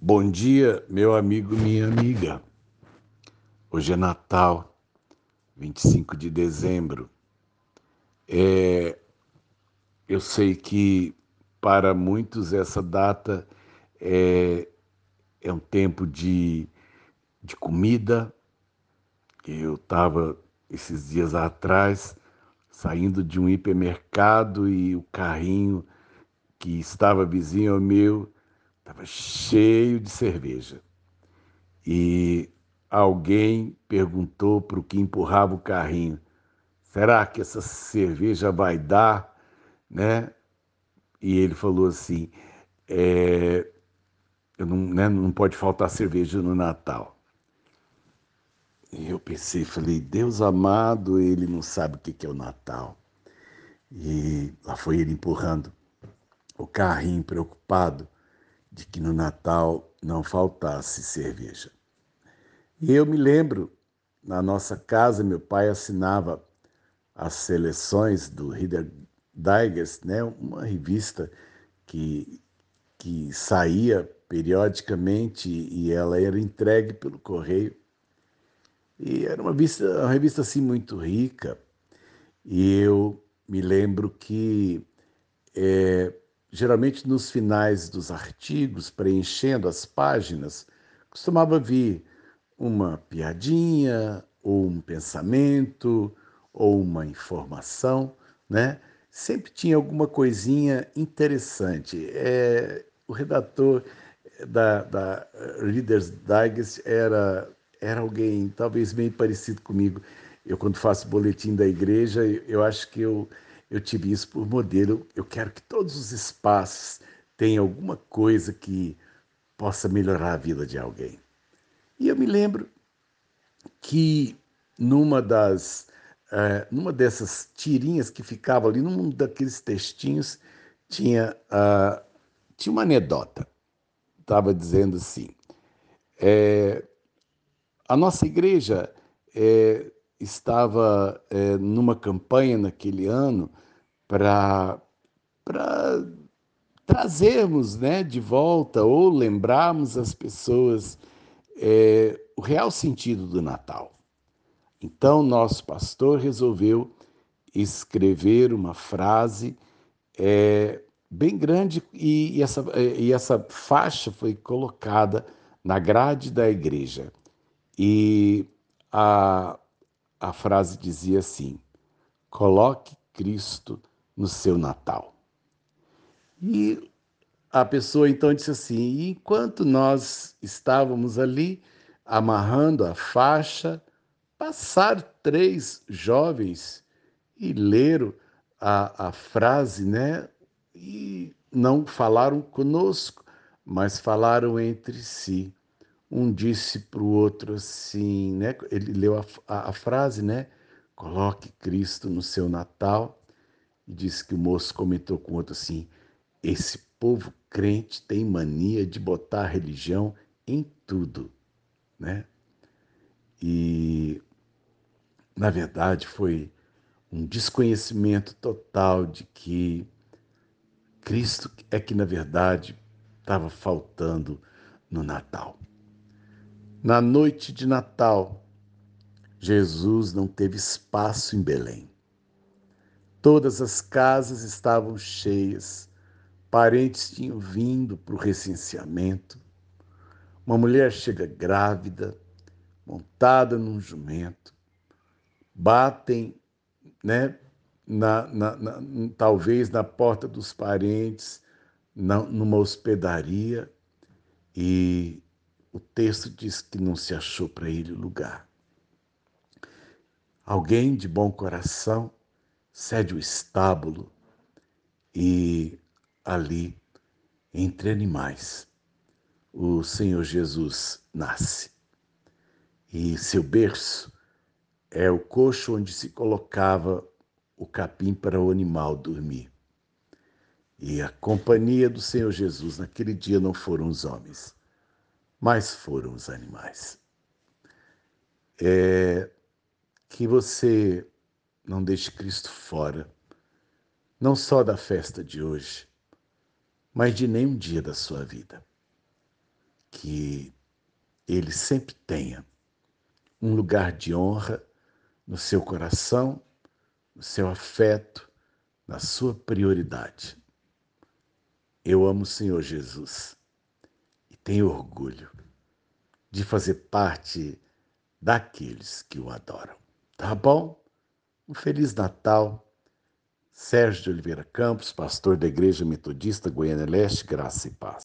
Bom dia, meu amigo, minha amiga. Hoje é Natal, 25 de dezembro. É, eu sei que para muitos essa data é, é um tempo de, de comida. Eu estava esses dias atrás saindo de um hipermercado e o carrinho que estava vizinho ao meu estava cheio de cerveja. E alguém perguntou para o que empurrava o carrinho: será que essa cerveja vai dar? Né? E ele falou assim: é, não, né, não pode faltar cerveja no Natal. E eu pensei, falei, Deus amado, ele não sabe o que é o Natal. E lá foi ele empurrando o carrinho, preocupado de que no Natal não faltasse cerveja. E eu me lembro, na nossa casa, meu pai assinava as seleções do Reader Digest, né, uma revista que, que saía periodicamente e ela era entregue pelo correio. E era uma, vista, uma revista assim muito rica. E eu me lembro que é, geralmente nos finais dos artigos, preenchendo as páginas, costumava vir uma piadinha, ou um pensamento, ou uma informação, né? Sempre tinha alguma coisinha interessante. É, o redator da, da Reader's Digest era, era alguém talvez meio parecido comigo. Eu, quando faço boletim da igreja, eu acho que eu, eu tive isso por modelo. Eu quero que todos os espaços tenham alguma coisa que possa melhorar a vida de alguém. E eu me lembro que numa das é, numa dessas tirinhas que ficava ali, num daqueles textinhos, tinha, uh, tinha uma anedota. Estava dizendo assim: é, a nossa igreja é, estava é, numa campanha naquele ano para trazermos né, de volta ou lembrarmos as pessoas é, o real sentido do Natal. Então, nosso pastor resolveu escrever uma frase é, bem grande e, e, essa, e essa faixa foi colocada na grade da igreja. E a, a frase dizia assim: coloque Cristo no seu Natal. E a pessoa então disse assim: enquanto nós estávamos ali amarrando a faixa, passaram três jovens e leram a, a frase, né? E não falaram conosco, mas falaram entre si. Um disse para o outro assim, né? Ele leu a, a, a frase, né? Coloque Cristo no seu Natal. E disse que o moço comentou com o outro assim: esse povo crente tem mania de botar religião em tudo, né? E na verdade foi um desconhecimento total de que Cristo é que na verdade estava faltando no Natal. Na noite de Natal, Jesus não teve espaço em Belém. Todas as casas estavam cheias Parentes tinham vindo para o recenseamento. Uma mulher chega grávida, montada num jumento, batem, né, na, na, na, talvez na porta dos parentes, numa hospedaria, e o texto diz que não se achou para ele lugar. Alguém de bom coração cede o estábulo e ali, entre animais, o Senhor Jesus nasce. E seu berço é o coxo onde se colocava o capim para o animal dormir. E a companhia do Senhor Jesus naquele dia não foram os homens, mas foram os animais. É que você não deixe Cristo fora, não só da festa de hoje, mas de nenhum dia da sua vida. que ele sempre tenha um lugar de honra no seu coração, no seu afeto, na sua prioridade. Eu amo o Senhor Jesus tenho orgulho de fazer parte daqueles que o adoram. Tá bom? Um Feliz Natal. Sérgio de Oliveira Campos, pastor da Igreja Metodista Goiânia Leste, graça e paz.